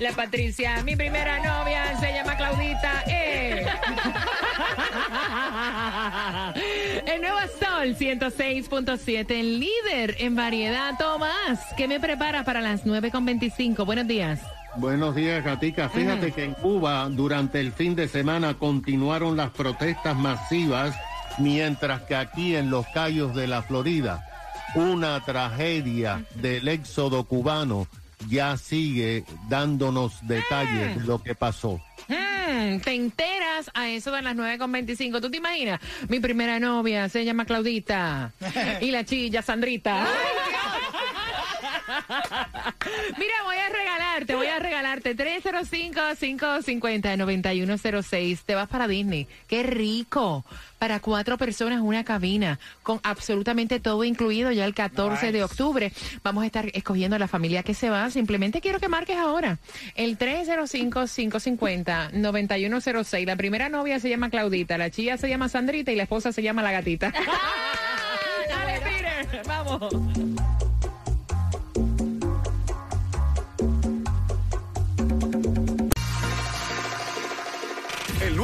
La Patricia. Mi primera novia se llama Claudita. ¡Eh! El nuevo Sol 106.7, el líder en variedad. Tomás, ¿qué me prepara para las 9.25? Buenos días. Buenos días, Gatica. Fíjate que en Cuba durante el fin de semana continuaron las protestas masivas, mientras que aquí en los Cayos de la Florida, una tragedia del éxodo cubano ya sigue dándonos detalles de lo que pasó. Hmm, te enteras a eso de las 9.25. ¿Tú te imaginas? Mi primera novia se llama Claudita y la chilla Sandrita. Mira, voy a regalarte, voy a regalarte 305-550-9106. Te vas para Disney. ¡Qué rico! Para cuatro personas, una cabina, con absolutamente todo incluido ya el 14 de octubre. Vamos a estar escogiendo la familia que se va. Simplemente quiero que marques ahora. El 305-550-9106. La primera novia se llama Claudita, la chilla se llama Sandrita y la esposa se llama La Gatita. Dale, Peter, vamos.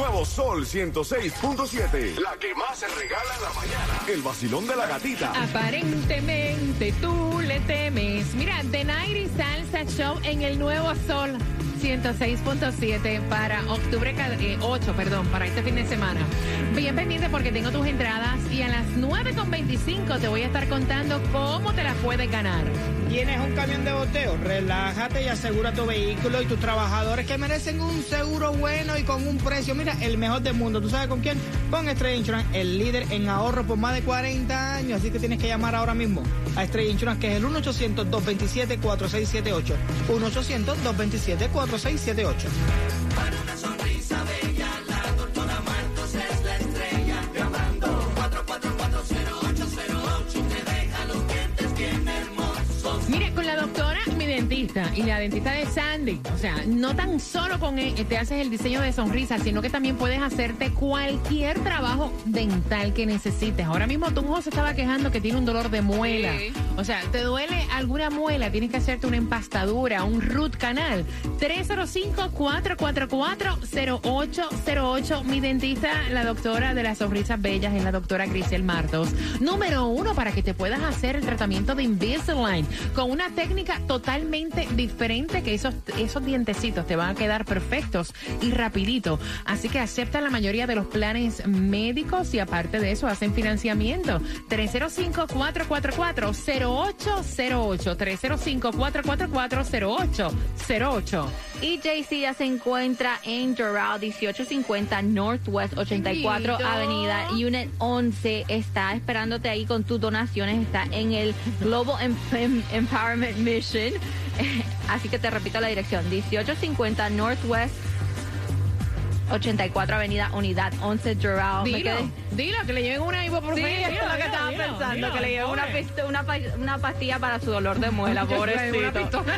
Nuevo Sol 106.7. La que más se regala en la mañana. El vacilón de la gatita. Aparentemente tú le temes. Mira, The Night Salsa Show en el Nuevo Sol 106.7 para octubre eh, 8, perdón, para este fin de semana. Bien pendiente porque tengo tus entradas y a las 9.25 te voy a estar contando cómo te las puedes ganar. ¿Tienes un camión de boteo? Relájate y asegura tu vehículo y tus trabajadores que merecen un seguro bueno y con un precio, mira, el mejor del mundo. ¿Tú sabes con quién? Con Estrella Insurance, el líder en ahorro por más de 40 años. Así que tienes que llamar ahora mismo a Estrella Insurance, que es el 1 800 227 4678 1 800 227 4678 5678. Dentista y la dentista de Sandy, o sea, no tan solo con él te haces el diseño de sonrisa, sino que también puedes hacerte cualquier trabajo dental que necesites. Ahora mismo tu hijo se estaba quejando que tiene un dolor de muela. O sea, ¿te duele alguna muela? Tienes que hacerte una empastadura, un root canal. 305-444-0808. Mi dentista, la doctora de las sonrisas bellas, es la doctora Grisel Martos. Número uno, para que te puedas hacer el tratamiento de Invisalign con una técnica totalmente diferente que esos, esos dientecitos te van a quedar perfectos y rapidito. Así que acepta la mayoría de los planes médicos y aparte de eso hacen financiamiento. 305-444-0808. 305-444-0808. Y JC ya se encuentra en Doral 1850 Northwest 84 Lindo. Avenida Unit 11. Está esperándote ahí con tus donaciones. Está en el Global Em- Em- Empowerment Mission. Así que te repito la dirección. 1850 Northwest 84 Avenida Unidad 11 Doral. Dilo, dilo, que le lleven una ibuprofeno. Sí, es lo que estaba pensando, que le lleve una, una, una pastilla para su dolor de muela, pobrecito.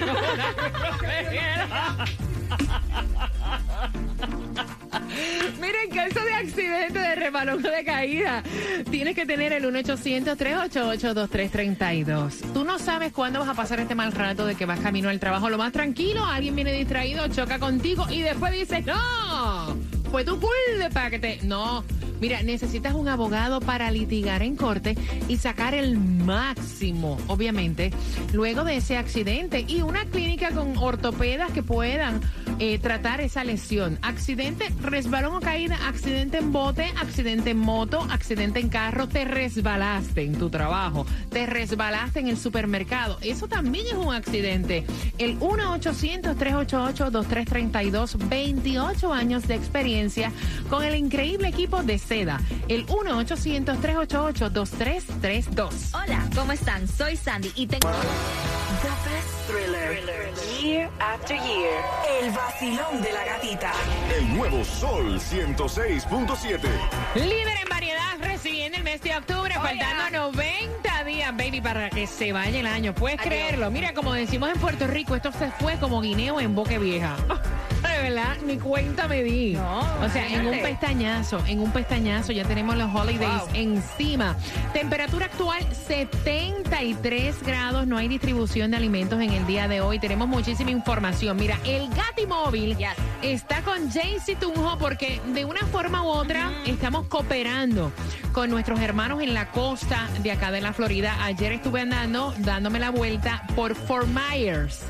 Mira, en caso de accidente, de rebalón de caída, tienes que tener el 1-800-388-2332. Tú no sabes cuándo vas a pasar este mal rato de que vas camino al trabajo. Lo más tranquilo, alguien viene distraído, choca contigo y después dices, ¡No! Fue tu culpa que te... No, Mira, necesitas un abogado para litigar en corte y sacar el máximo, obviamente, luego de ese accidente y una clínica con ortopedas que puedan eh, tratar esa lesión. Accidente, resbalón o caída, accidente en bote, accidente en moto, accidente en carro, te resbalaste en tu trabajo, te resbalaste en el supermercado. Eso también es un accidente. El 1-800-388-2332, 28 años de experiencia con el increíble equipo de seda. El 1-800-388-2332. Hola, ¿cómo están? Soy Sandy y tengo... The best thriller. Year after year. El vacilón de la gatita. El nuevo Sol 106.7. Líder en variedad recibiendo el mes de octubre, faltando 90 días, baby, para que se vaya el año. ¿Puedes creerlo? Mira, como decimos en Puerto Rico, esto se fue como guineo en boque vieja. De verdad, ni cuenta me di. No, o sea, en un pestañazo, en un pestañazo, ya tenemos los holidays encima. Temperatura actual 73 grados, no hay distribución de alimentos en el día de hoy. Tenemos muchísima información. Mira, el Gati Móvil Yes. está con Jaycee Tunjo porque de una forma u otra estamos cooperando con nuestros hermanos en la costa de acá de la Florida. Ayer estuve andando, dándome la vuelta por Fort Myers.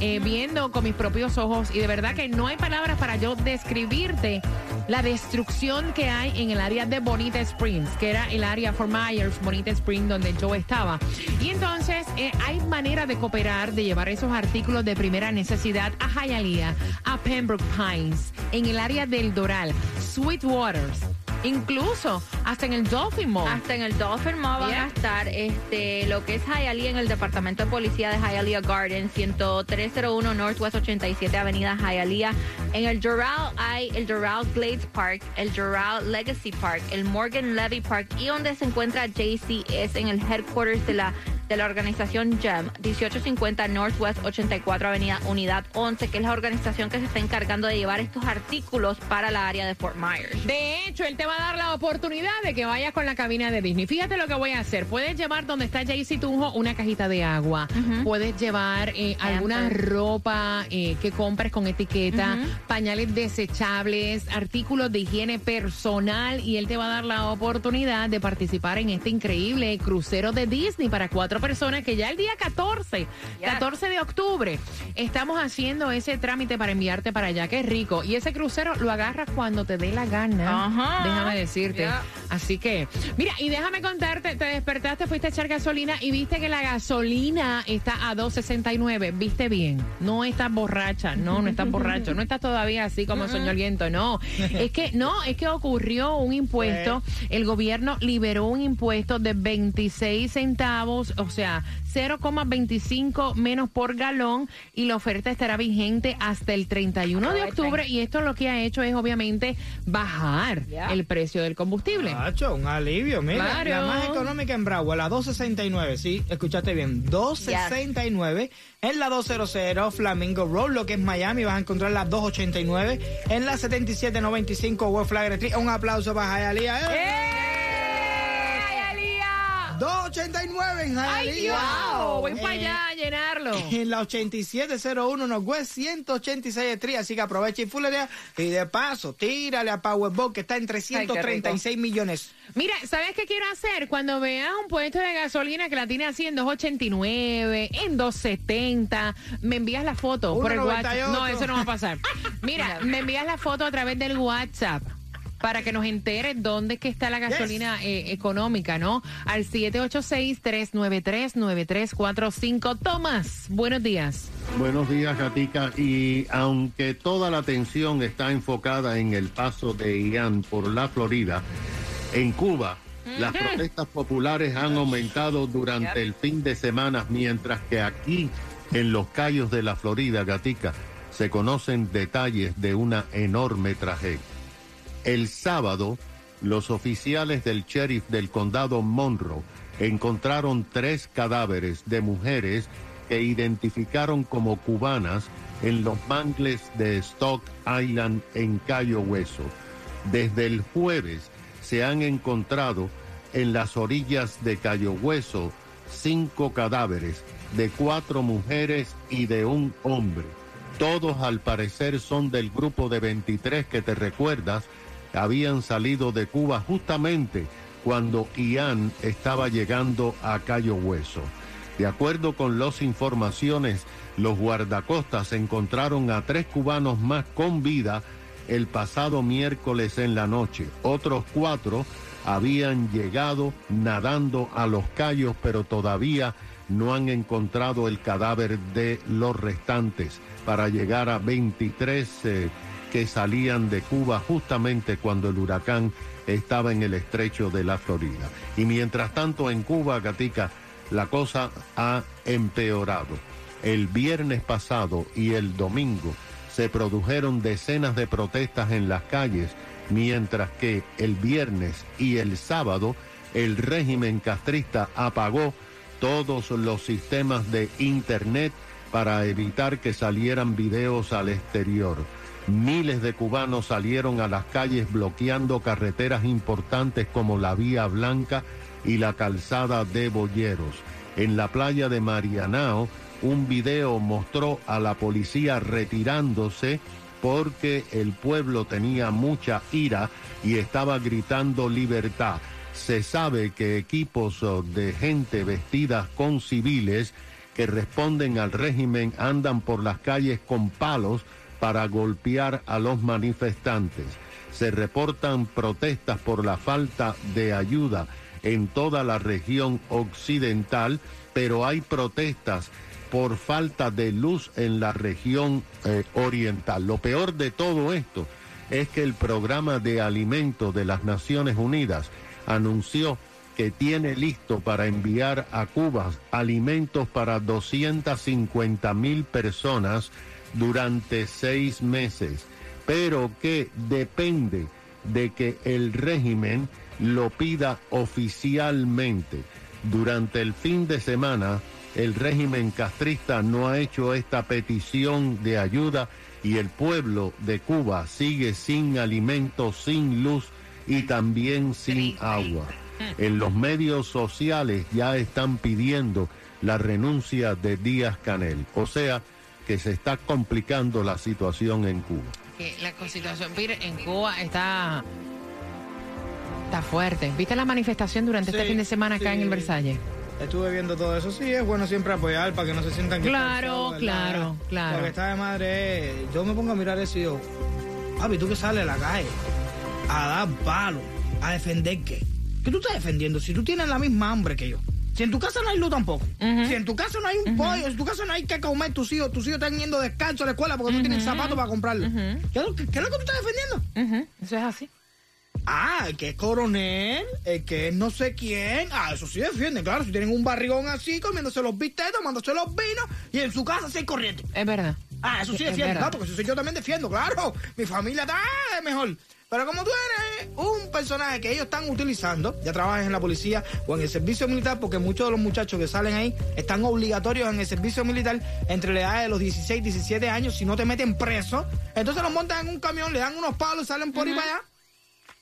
Eh, viendo con mis propios ojos y de verdad que no hay palabras para yo describirte la destrucción que hay en el área de Bonita Springs, que era el área Fort Myers, Bonita Springs, donde yo estaba. Y entonces eh, hay manera de cooperar, de llevar esos artículos de primera necesidad a Hialeah, a Pembroke Pines, en el área del Doral, Sweet Waters, incluso hasta en el Dolphin Mall. Hasta en el Dolphin Mall van Yeah. a estar este, lo que es Hialeah en el Departamento de Policía de Hialeah Garden, 10301 Northwest 87 Avenida Hialeah. En el Doral hay el Doral Glades Park, el Doral Legacy Park, el Morgan Levy Park y donde se encuentra JC es en el headquarters de la de la organización GEM, 1850 Northwest 84 Avenida Unidad 11, que es la organización que se está encargando de llevar estos artículos para la área de Fort Myers. De hecho, él te va a dar la oportunidad de que vayas con la cabina de Disney. Fíjate lo que voy a hacer. Puedes llevar donde está Jaycee Tunjo una cajita de agua. Puedes llevar eh, alguna ropa eh, que compres con etiqueta, pañales desechables, artículos de higiene personal y él te va a dar la oportunidad de participar en este increíble crucero de Disney para cuatro personas que ya el día 14, 14 de octubre, estamos haciendo ese trámite para enviarte para allá. Qué rico. Y ese crucero lo agarras cuando te dé la gana. Ajá. Déjame decirte. Ya. Así que, mira, y déjame contarte, te despertaste, fuiste a echar gasolina y viste que la gasolina está a 2.69. Viste bien. No estás borracha, no, no estás borracho, no estás todavía así como viento, no. Es que, no, es que ocurrió un impuesto, el gobierno liberó un impuesto de 26 centavos, o sea, 0,25 menos por galón y la oferta estará vigente hasta el 31 de octubre y esto lo que ha hecho es obviamente bajar Ya. el precio del combustible. Nacho, un alivio, mira. Claro. La más económica en Bravo, la 269, sí, escuchaste bien, 269. En la 200 Flamingo Road, lo que es Miami, vas a encontrar la 289. En la 7795 West Flagler Street, un aplauso para Hialeah. ¡Eh! ¡Ey, Alía! 289 en Hialeah. ¡Ay, Dios! Voy Eh, para allá a llenarlo. En la 8701 Northwest 186 Street, así que aprovecha y fulea. Y de paso, tírale a Powerball que está en 336 millones. Mira, ¿sabes qué quiero hacer? Cuando veas un puesto de gasolina que la tiene así en 2.89, en 2.70, me envías la foto por el 1.98. WhatsApp. No, eso no va a pasar. Mira, me envías la foto a través del WhatsApp para que nos entere dónde es que está la gasolina eh, económica, ¿no? Al 786-393-9345. Tomás, buenos días. Buenos días, Gatica. Y aunque toda la atención está enfocada en el paso de Ian por la Florida, en Cuba las protestas populares han aumentado durante el fin de semana, mientras que aquí, en los callos de la Florida, Gatica, se conocen detalles de una enorme tragedia. El sábado, los oficiales del sheriff del condado Monroe encontraron tres cadáveres de mujeres que identificaron como cubanas en los mangles de Stock Island en Cayo Hueso. Desde el jueves se han encontrado en las orillas de Cayo Hueso cinco cadáveres de cuatro mujeres y de un hombre. Todos al parecer son del grupo de 23 que te recuerdas habían salido de Cuba justamente cuando Ian estaba llegando a Cayo Hueso. De acuerdo con las informaciones, los guardacostas encontraron a tres cubanos más con vida el pasado miércoles en la noche. Otros cuatro habían llegado nadando a los callos, pero todavía no han encontrado el cadáver de los restantes para llegar a 23 eh, que salían de Cuba justamente cuando el huracán estaba en el estrecho de la Florida. Y mientras tanto en Cuba, Gatica, la cosa ha empeorado. El viernes pasado y el domingo se produjeron decenas de protestas en las calles, mientras que el viernes y el sábado el régimen castrista apagó todos los sistemas de Internet para evitar que salieran videos al exterior. Miles de cubanos salieron a las calles bloqueando carreteras importantes como la Vía Blanca y la calzada de Boyeros. En la playa de Marianao, un video mostró a la policía retirándose porque el pueblo tenía mucha ira y estaba gritando libertad. Se sabe que equipos oh, de gente vestidas con civiles que responden al régimen andan por las calles con palos para golpear a los manifestantes. Se reportan protestas por la falta de ayuda en toda la región occidental, pero hay protestas por falta de luz en la región eh, oriental. Lo peor de todo esto es que el programa de alimentos de las Naciones Unidas anunció que tiene listo para enviar a Cuba alimentos para 250 mil personas durante seis meses, pero que depende de que el régimen lo pida oficialmente. Durante el fin de semana, el régimen castrista no ha hecho esta petición de ayuda y el pueblo de Cuba sigue sin alimentos, sin luz y también sin agua. En los medios sociales ya están pidiendo la renuncia de Díaz Canel. O sea, que se está complicando la situación en Cuba. la situación en Cuba está está fuerte. ¿Viste la manifestación durante este fin de semana acá en el Versalles? Estuve viendo todo eso. Sí, es bueno siempre apoyar para que no se sientan que Claro, claro, claro. Lo que está de madre yo me pongo a mirar eso y digo, papi, tú que sales a la calle a dar palo, a defender qué. ¿Qué tú estás defendiendo? Si tú tienes la misma hambre que yo. Si en tu casa no hay luz tampoco. Si en tu casa no hay un pollo, si en tu casa no hay que comer tus hijos, tus hijos están yendo descanso a la escuela porque no tienen zapatos para comprarlo. ¿Qué, es lo que tú estás defendiendo? Eso es así. Ah, el que es coronel, el que es no sé quién. Ah, eso sí defienden, claro. Si tienen un barrigón así, comiéndose los bistecs, tomándose los vinos y en su casa sí hay corriente. Es verdad. Ah, eso sí defienden, claro, porque eso yo también defiendo, claro. Mi familia está mejor. Pero como tú eres un personaje que ellos están utilizando, ya trabajas en la policía o en el servicio militar, porque muchos de los muchachos que salen ahí están obligatorios en el servicio militar entre la edad de los 16 y 17 años, si no te meten preso, entonces los montan en un camión, le dan unos palos, salen por ahí para allá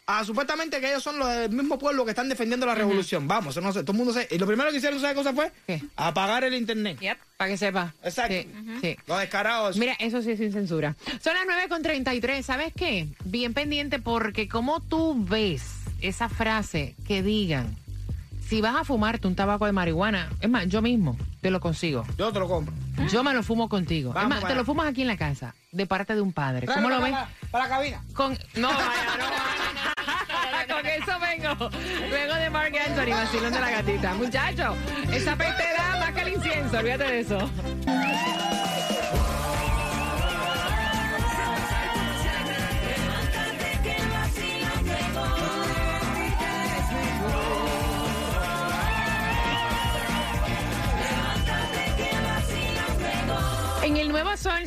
Ah, supuestamente que ellos son los del mismo pueblo que están defendiendo la revolución. Vamos, no sé, todo el mundo sé. Y lo primero que hicieron, ¿sabe qué cosa fue? Apagar el internet. Yep, para que sepa. Exacto. Sí, Los descarados. Mira, eso sí es sin censura. Son las 9 con 33. ¿Sabes qué? Bien pendiente porque como tú ves esa frase que digan, si vas a fumarte un tabaco de marihuana, es más, yo mismo te lo consigo. Yo te lo compro. Yo me lo fumo contigo. es más, te lo fumas aquí en la casa, de parte de un padre. ¿Cómo lo ves? Para la cabina. Con... No, vaya, no. Luego de Mark Anthony, vacilón de la gatita. Muchacho, esa peste da más que el incienso. Olvídate de eso. En el Nuevo Sol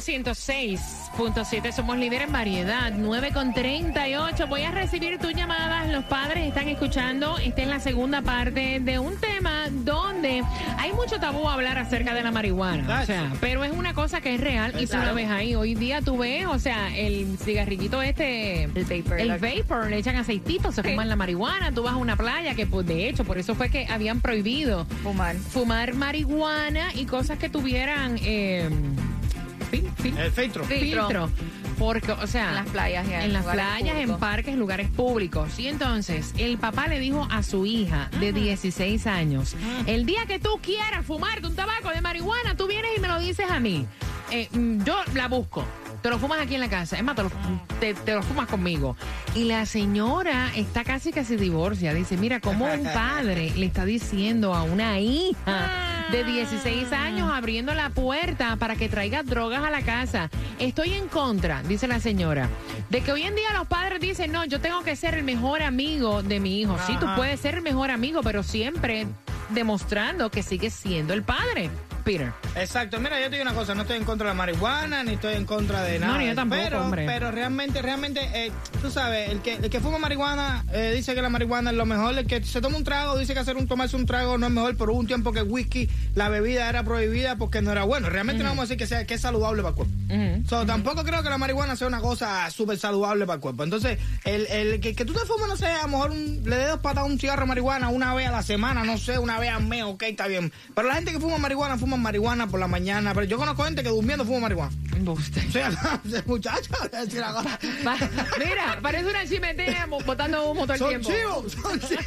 106.7 somos líderes en variedad, 9 con 38. Voy a recibir tus llamadas. Los padres están escuchando. Esta es la segunda parte de un tema donde hay mucho tabú a hablar acerca de la marihuana. O sea, pero es una cosa que es real y tú lo ves ahí. Hoy día tú ves, o sea, el cigarrillito este, el vapor, el vapor le echan aceitito, se fuman la marihuana. Tú vas a una playa que, pues, de hecho, por eso fue que habían prohibido fumar, fumar marihuana y cosas que tuvieran. Eh, el filtro. filtro. Porque, o sea, En las playas en las playas, en parques, lugares públicos. Y entonces, el papá le dijo a su hija de 16 años, el día que tú quieras fumarte un tabaco de marihuana, tú vienes y me lo dices a mí. Eh, mm, yo la busco. Te lo fumas aquí en la casa. Es más, te lo, te- te lo fumas conmigo. Y la señora está casi que se divorcia. Dice, mira, cómo un padre le está diciendo a una hija de 16 años abriendo la puerta para que traiga drogas a la casa. Estoy en contra, dice la señora, de que hoy en día los padres dicen, no, yo tengo que ser el mejor amigo de mi hijo. Sí, tú Ajá. puedes ser el mejor amigo, pero siempre demostrando que sigues siendo el padre. Peter. Exacto, mira, yo te digo una cosa, no estoy en contra de la marihuana, ni estoy en contra de No, nada. ni yo tampoco, pero, hombre. pero realmente, realmente, eh, tú sabes, el que, el que fuma marihuana eh, dice que la marihuana es lo mejor, el que se toma un trago dice que hacer un tomarse un trago no es mejor, hubo un tiempo que el whisky, la bebida era prohibida porque no era bueno. Realmente no vamos a decir que sea que es saludable para el cuerpo. Ujú. So, Tampoco creo que la marihuana sea una cosa súper saludable para el cuerpo. Entonces, el, el que, que tú te fumes, no sé, a lo mejor un- le dé dos patas a un cigarro de marihuana una vez a la semana, no sé, una vez al mes, ok, está bien. Pero la gente que fuma marihuana, fuma marihuana por la mañana. Pero yo conozco gente que durmiendo fuma marihuana. Embuste. O sea, muchachos, decir Mira, parece una chimenea botando humo todo el Son tiempo. chivos, son chivos.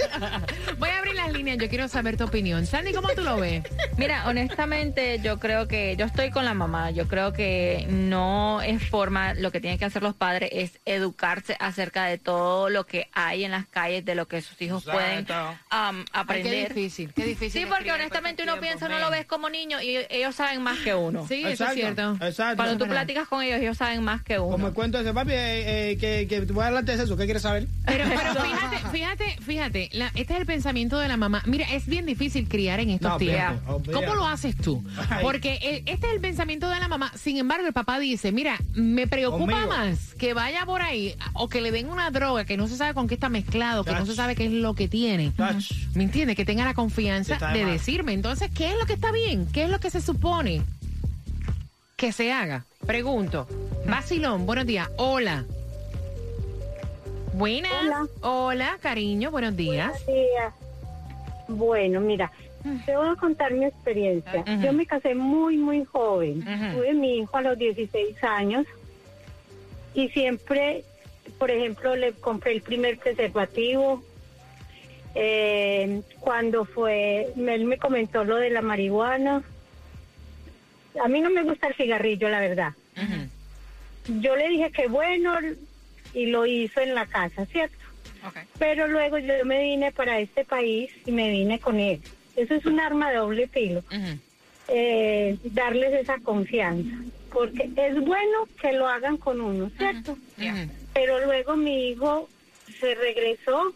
Voy a abrir las líneas, yo quiero saber tu opinión. Sandy, ¿cómo tú lo ves? Mira, honestamente, yo creo que yo estoy con la mamá. Yo creo que no es forma. Lo que tienen que hacer los padres es educarse acerca de todo lo que hay en las calles, de lo que sus hijos pueden um, Ay, qué aprender. difícil, qué difícil. Sí, porque honestamente uno piensa, tiempos, no lo man. ves como niño y ellos saben más que uno. Sí, eso es cierto. Exacto. Cuando tú platicas con ellos, ellos saben más que uno. Como el cuento de ese papi, eh, eh, que, que voy a hablar de eso, ¿qué quieres saber? Pero, pero fíjate, fíjate, fíjate, la- este es el pensamiento de la mamá. Mira, es bien difícil criar en estos No, tiempos. ¿Cómo lo haces tú? Porque eh, este es el pensamiento de la mamá. Sin embargo, el papá dice, mira, me preocupa Conmigo. más que vaya por ahí o que le den una droga que no se sabe con qué está mezclado, que no se sabe qué es lo que tiene. ¿Me entiendes? Que tenga la confianza de decirme. Entonces, ¿qué es lo que está bien? ¿Qué es lo que se supone que se haga? Pregunto. Vacilón, buenos días. Hola. Buenas. Hola. Hola, cariño, buenos días. Buenos días. Bueno, mira, te voy a contar mi experiencia. Yo me casé muy, muy joven. Tuve mi hijo a los 16 años y siempre, por ejemplo, le compré el primer preservativo. Eh, cuando fue, él me comentó lo de la marihuana. A mí no me gusta el cigarrillo, la verdad. Yo le dije que bueno y lo hizo en la casa, ¿cierto? Pero luego yo me vine para este país y me vine con él. Eso es un arma de doble filo. Eh, darles esa confianza. Porque es bueno que lo hagan con uno, ¿cierto? Pero luego mi hijo se regresó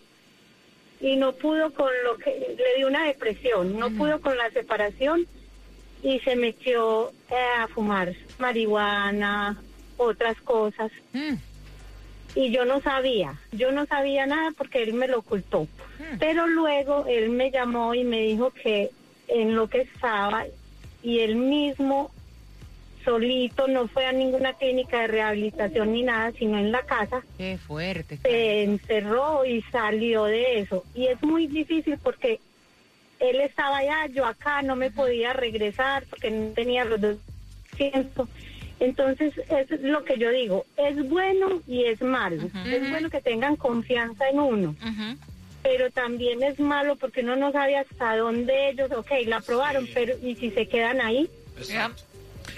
y no pudo con lo que le dio una depresión, no pudo con la separación y se metió eh, a fumar marihuana, otras cosas Mm. y yo no sabía, yo no sabía nada porque él me lo ocultó. Pero luego él me llamó y me dijo que en lo que estaba y él mismo solito no fue a ninguna clínica de rehabilitación ni nada, sino en la casa Qué fuerte. se encerró y salió de eso. Y es muy difícil porque él estaba allá, yo acá, no me podía regresar porque no tenía los dos cientos. Entonces, es lo que yo digo, es bueno y es malo. Es bueno que tengan confianza en uno, pero también es malo porque uno no sabe hasta dónde ellos, ok, la aprobaron, pero ¿y si se quedan ahí?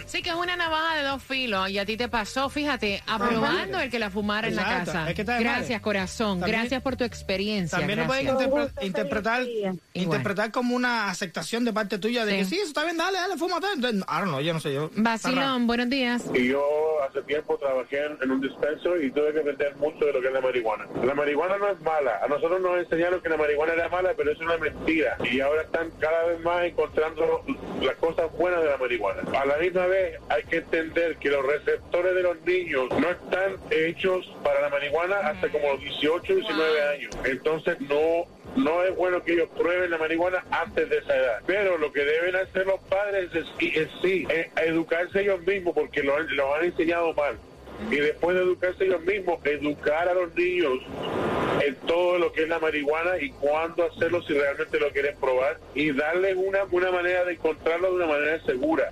Sí, que es una navaja de dos filos y a ti te pasó, fíjate, aprobando el que la fumara en la Exacto, casa. es que. Gracias, corazón. También- Gracias por tu experiencia. También lo pueden gracias. Interpre- interpretar. Igual. interpretar como una aceptación de parte tuya de Sí. que sí, eso está bien, dale, dale, fúmate. Entonces, don't know, yo no sé, yo. Vacilón, buenos días. Y yo hace tiempo trabajé en, un dispenso y tuve que aprender mucho de lo que es la marihuana. La marihuana no es mala. A nosotros nos enseñaron que la marihuana era mala, pero es una mentira. Y ahora están cada vez más encontrando las cosas buenas de la marihuana. A la misma vez hay que entender que los receptores de los niños no están hechos para la marihuana hasta como los 18, 19 años. Entonces no no es bueno que ellos prueben la marihuana antes de esa edad. Pero lo que deben hacer los padres es, es sí, eh, educarse ellos mismos porque lo, lo han enseñado mal. Y después de educarse ellos mismos, educar a los niños en todo lo que es la marihuana y cuándo hacerlo si realmente lo quieren probar y darles una, una manera de encontrarlo de una manera segura.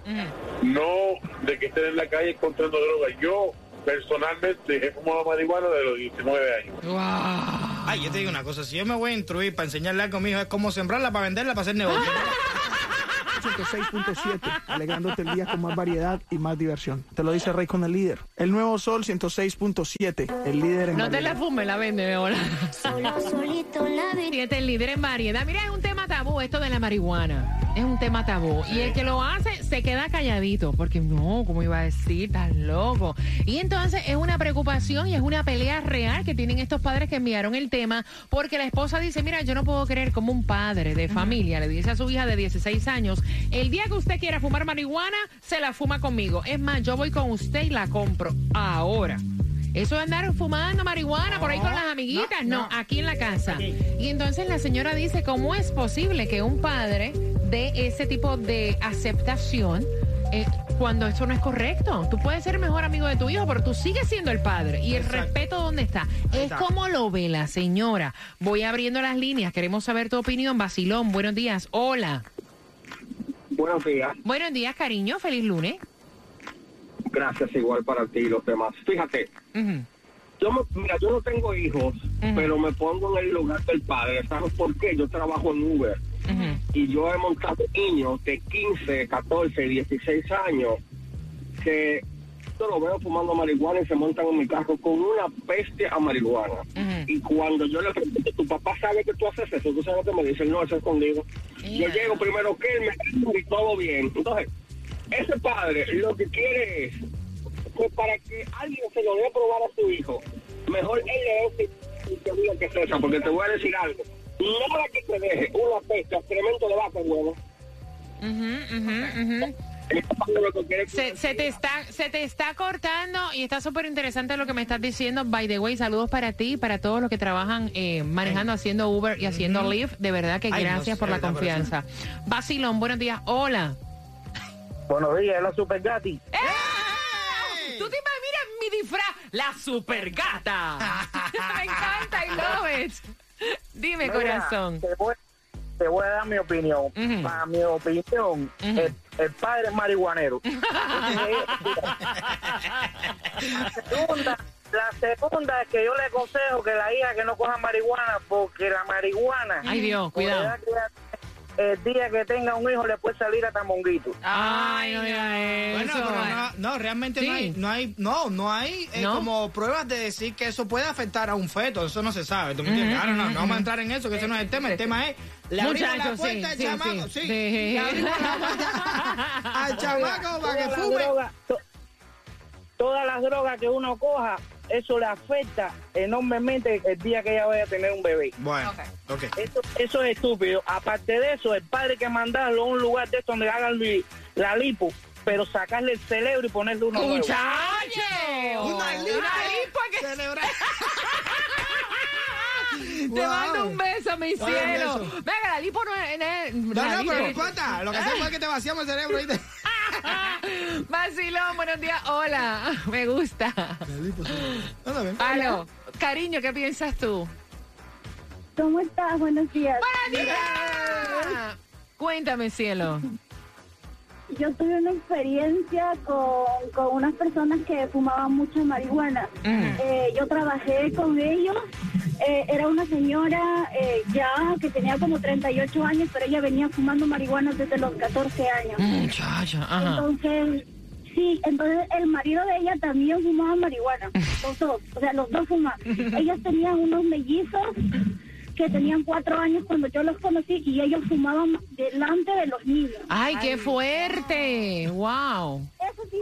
No de que estén en la calle encontrando drogas. Yo personalmente dejé fumar marihuana de los 19 años. Ay, yo te digo una cosa, si yo me voy a instruir para enseñarle algo a mi hijo, es cómo sembrarla para venderla, para hacer negocio. 106.7, alegrándote el día con más variedad y más diversión. Te lo dice Rey con el líder. El nuevo Sol 106.7, el líder en No te la fumes, la vende, ahora. Siete, el líder en variedad. Mira, es un tema tabú esto de la marihuana. Es un tema tabú. Y el que lo hace se queda calladito. Porque no, ¿cómo iba a decir? Tan loco. Y entonces es una preocupación y es una pelea real que tienen estos padres que enviaron el tema. Porque la esposa dice: Mira, yo no puedo creer como un padre de familia le dice a su hija de 16 años: El día que usted quiera fumar marihuana, se la fuma conmigo. Es más, yo voy con usted y la compro. Ahora. Eso de andar fumando marihuana por ahí con las amiguitas, no, aquí en la casa. Y entonces la señora dice, ¿cómo es posible que un padre dé ese tipo de aceptación eh, cuando eso no es correcto? Tú puedes ser el mejor amigo de tu hijo, pero tú sigues siendo el padre. ¿Y el respeto dónde está? Es está. como lo ve la señora. Voy abriendo las líneas, queremos saber tu opinión. Basilón, buenos días. Hola. Buenos días, Buenos días, cariño. Feliz lunes. gracias igual para ti y los demás. Fíjate, yo me- mira, yo no tengo hijos, pero me pongo en el lugar del padre. ¿Sabes por qué? Yo trabajo en Uber Y yo he montado niños de 15, 14, 16 años que yo los veo fumando marihuana y se montan en mi carro con una peste a marihuana. Y cuando yo le pregunto, ¿tu papá sabe que tú haces eso? ¿Tú sabes lo que me dicen? No, eso es escondido. Yo llego primero que él, me y todo bien. Entonces, ese padre lo que quiere es que para que alguien se lo dé a probar a su hijo, mejor él le y que diga que es porque te voy a decir algo. Nada que te deje una excremento de vaca, huevo. Se, se te está, se te está cortando y está súper interesante lo que me estás diciendo. By the way, saludos para ti y para todos los que trabajan eh, manejando, haciendo Uber y haciendo Lyft. De verdad que Ay, no gracias sé, por la confianza. Basilón, buenos días. Hola. Buenos días, es la Super Gati. ¡Eh! Tú te imaginas mi disfraz, la super gata. me encanta, I love it. Dime, corazón. Te voy, te voy a dar mi opinión. Para mi opinión, Ujú. el, el padre es marihuanero. la, segunda, la segunda es que yo le aconsejo que la hija que no coja marihuana porque la marihuana... Ay, Dios, cuidado. El día que tenga un hijo le puede salir hasta monguito. Ay, no digas Bueno, eso. pero no, no, realmente no hay, no hay, no, no hay eh, ¿No? como pruebas de decir que eso puede afectar a un feto, eso no se sabe, ¿tú me entiendes? Ujú, Ahora no, no vamos a entrar en eso, que ese no es el tema, el tema es, le abrimos la Muchachos, sí, puerta al sí, chamaco, sí, sí, sí. le abrimos la puerta al chamaco para que Todas las fume. drogas- to- todas las drogas que uno coja, eso le afecta enormemente el día que ella vaya a tener un bebé. Bueno. Eso, eso es estúpido. Aparte de eso, el padre que mandarlo a un lugar de esto donde hagan la lipo, pero sacarle el cerebro y ponerle uno nuevo. ¡Muchacho! Una lipo. lipo que- Celebrar. Te Wow. mando un beso, mi cielo. Venga, la lipo no es... no No, pero no importa, lo que hacemos es que te vaciamos el cerebro. ¿viste? Vacilón, buenos días. Hola, me gusta. Aló, cariño, ¿qué piensas tú? ¿Cómo estás? Buenos días. ¡Buenos días! Cuéntame, cielo. Yo tuve una experiencia con, con unas personas que fumaban mucha marihuana. Eh, yo trabajé con ellos. Eh, era una señora eh, ya que tenía como 38 años, pero ella venía fumando marihuana desde los 14 años. Ajá. Entonces, sí, entonces el marido de ella también fumaba marihuana. Los dos, o sea, los dos fumaban. Ellos tenían unos mellizos que tenían cuatro años cuando yo los conocí y ellos fumaban delante de los niños. Ay, qué fuerte. Wow. Eso sí,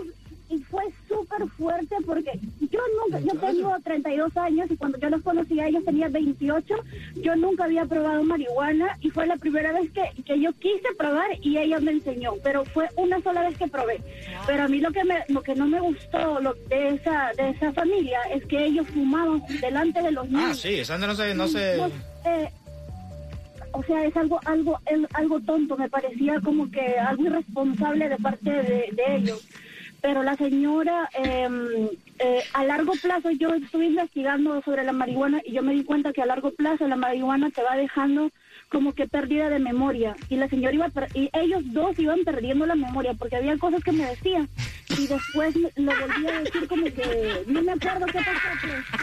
y fue súper fuerte porque yo nunca, yo tengo 32 años y cuando yo los conocí a ellos tenía 28, yo nunca había probado marihuana y fue la primera vez que, que yo quise probar y ella me enseñó, pero fue una sola vez que probé. Pero a mí lo que me, lo que no me gustó lo, de esa de esa familia es que ellos fumaban delante de los niños. Ah, sí, esa no se, no se... No, eh, o sea, es algo, algo, algo tonto, me parecía como que algo irresponsable de parte de, de ellos. Pero la señora, eh, eh, a largo plazo, yo estuve investigando sobre la marihuana y yo me di cuenta que a largo plazo la marihuana te va dejando como que pérdida de memoria. Y la señora iba, per- y ellos dos iban perdiendo la memoria porque había cosas que me decían y después lo volví a decir como que no me acuerdo qué pasó.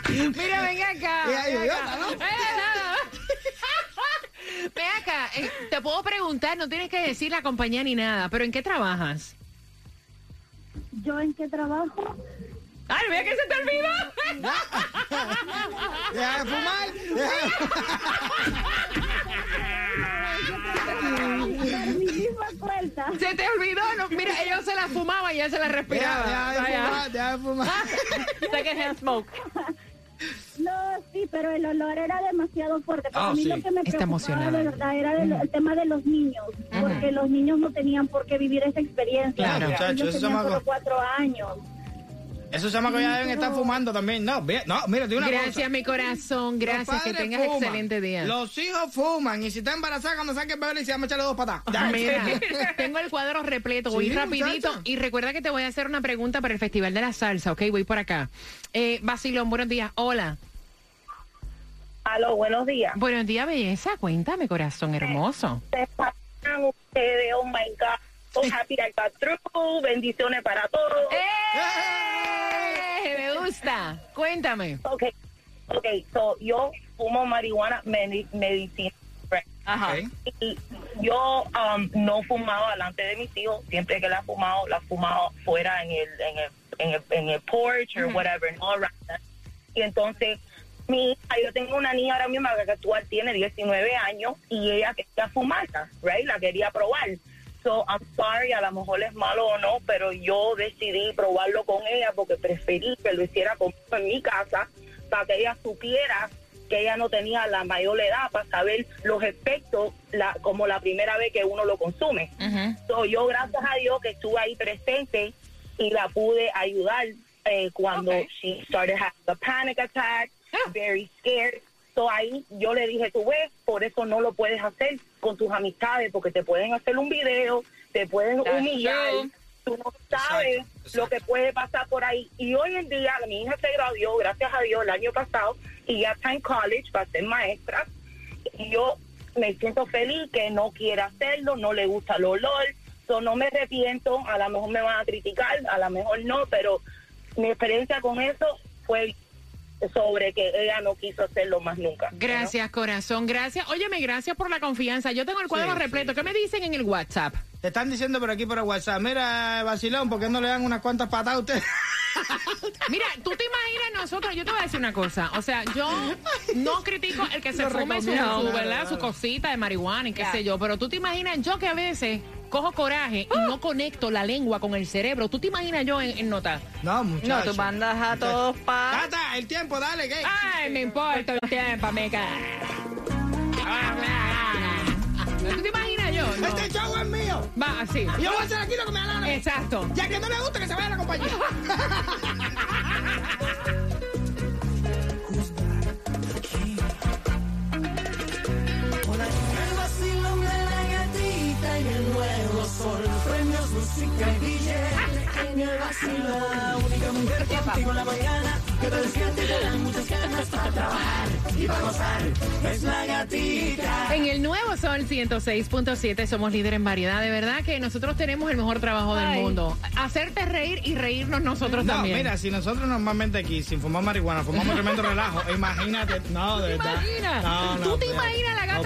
Pues. Mira, ven acá. Ven idiota, acá. ¿no? Nada. Ven acá, eh, te puedo preguntar, no tienes que decir la compañía ni nada, pero ¿en qué trabajas? ¿Yo en qué trabajo? ¡Ay, mira que se te olvidó! Deja de fumar. Se te olvidó, no, mira, ellos se la fumaban y ella se la respiraba. Deja, deja de fumar, deja de fumar. Secondhand smoke. Sí, pero el olor era demasiado fuerte. Para Ah, mí sí. lo que me Está preocupaba de verdad era del- el tema de los niños, porque los niños no tenían por qué vivir esa experiencia. Claro. Ellos Muchacho, eso tenían solo cuatro años. Esos chamacos ya deben estar fumando también. No, no mira, una cosa. Gracias, mi corazón. Gracias, que tengas fuman, excelente día. Los hijos fuman y si está embarazada cuando saque el bebé le dice, vamos a echarle dos patas. Ya, Mira, tengo el cuadro repleto, voy Sí, rapidito muchacha. y recuerda que te voy a hacer una pregunta para el Festival de la Salsa, ¿ok? Voy por acá. Eh, Basilón, buenos días. Hola. Aló, buenos días. Buenos días, belleza. Cuéntame, corazón hermoso. Se pasan ustedes, oh my God. So happy I got through. Bendiciones para todos. ¡Eh! Me gusta. Cuéntame. Ok, ok, so yo fumo marihuana medi- medicina. Ajá. Y yo um, no fumaba delante de mis hijos. Siempre que la he fumado, la he fumado fuera en el, en el, en el, en el porch or whatever. no around that. Y entonces, mi hija, yo tengo una niña ahora mismo que actual tiene 19 años y ella quería fumarla, right? La quería probar. So, I'm sorry, a lo mejor es malo o no, pero yo decidí probarlo con ella porque preferí que lo hiciera conmigo en mi casa para que ella supiera que ella no tenía la mayor edad para saber los efectos la, como la primera vez que uno lo consume. So, yo, gracias a Dios, que estuve ahí presente y la pude ayudar eh, cuando she started having a panic attack, very scared. So, ahí yo le dije, tú ves, por eso no lo puedes hacer con tus amistades, porque te pueden hacer un video, te pueden That's humillar. true. Tú no sabes lo que puede pasar por ahí. Y hoy en día, mi hija se graduó, gracias a Dios, el año pasado, y ya está en college para ser maestra. Y yo me siento feliz que no quiere hacerlo, no le gusta el olor, so no me arrepiento, a lo mejor me van a criticar, a lo mejor no, pero mi experiencia con eso fue sobre que ella no quiso hacerlo más nunca. Gracias, corazón. Gracias. Óyeme, gracias por la confianza. Yo tengo el cuadro Sí, repleto. sí, ¿Qué me dicen en el WhatsApp? Te están diciendo por aquí por el WhatsApp, mira, vacilón, ¿por qué no le dan unas cuantas patadas a usted? Mira, tú te imaginas nosotros, yo te voy a decir una cosa, o sea, yo no critico el que se Lo fume su, su, ¿verdad? su cosita de marihuana y qué sé yo, pero tú te imaginas yo que a veces cojo coraje y no conecto la lengua con el cerebro, tú te imaginas yo en, en notar. No, muchacho. No, tú mandas a todos pa... Tata, el tiempo, dale, ¿qué? Ay, me importa el tiempo, me cae. ¿Tú te imaginas yo? No. Este show es mío. Va así. Yo voy a hacer aquí lo que me da la gana. Exacto. Ya que no le gusta que se vaya a la compañía. El vacilón de la gatita y el nuevo sol. Premios, música y billete en el vacilón. La única mujer contigo en la mañana que te despierta y te dan muchas ganas para trabajar y para gozar. Es la gatita. En el nuevo Sol 106.7 somos líder en variedad. De verdad que nosotros tenemos el mejor trabajo del mundo. Hacerte reír y reírnos nosotros No, también. mira, si nosotros normalmente aquí, sin fumar marihuana, fumamos tremendo relajo, imagínate, no, de ¿Te verdad. No, no, ¿Tú te imaginas la gata No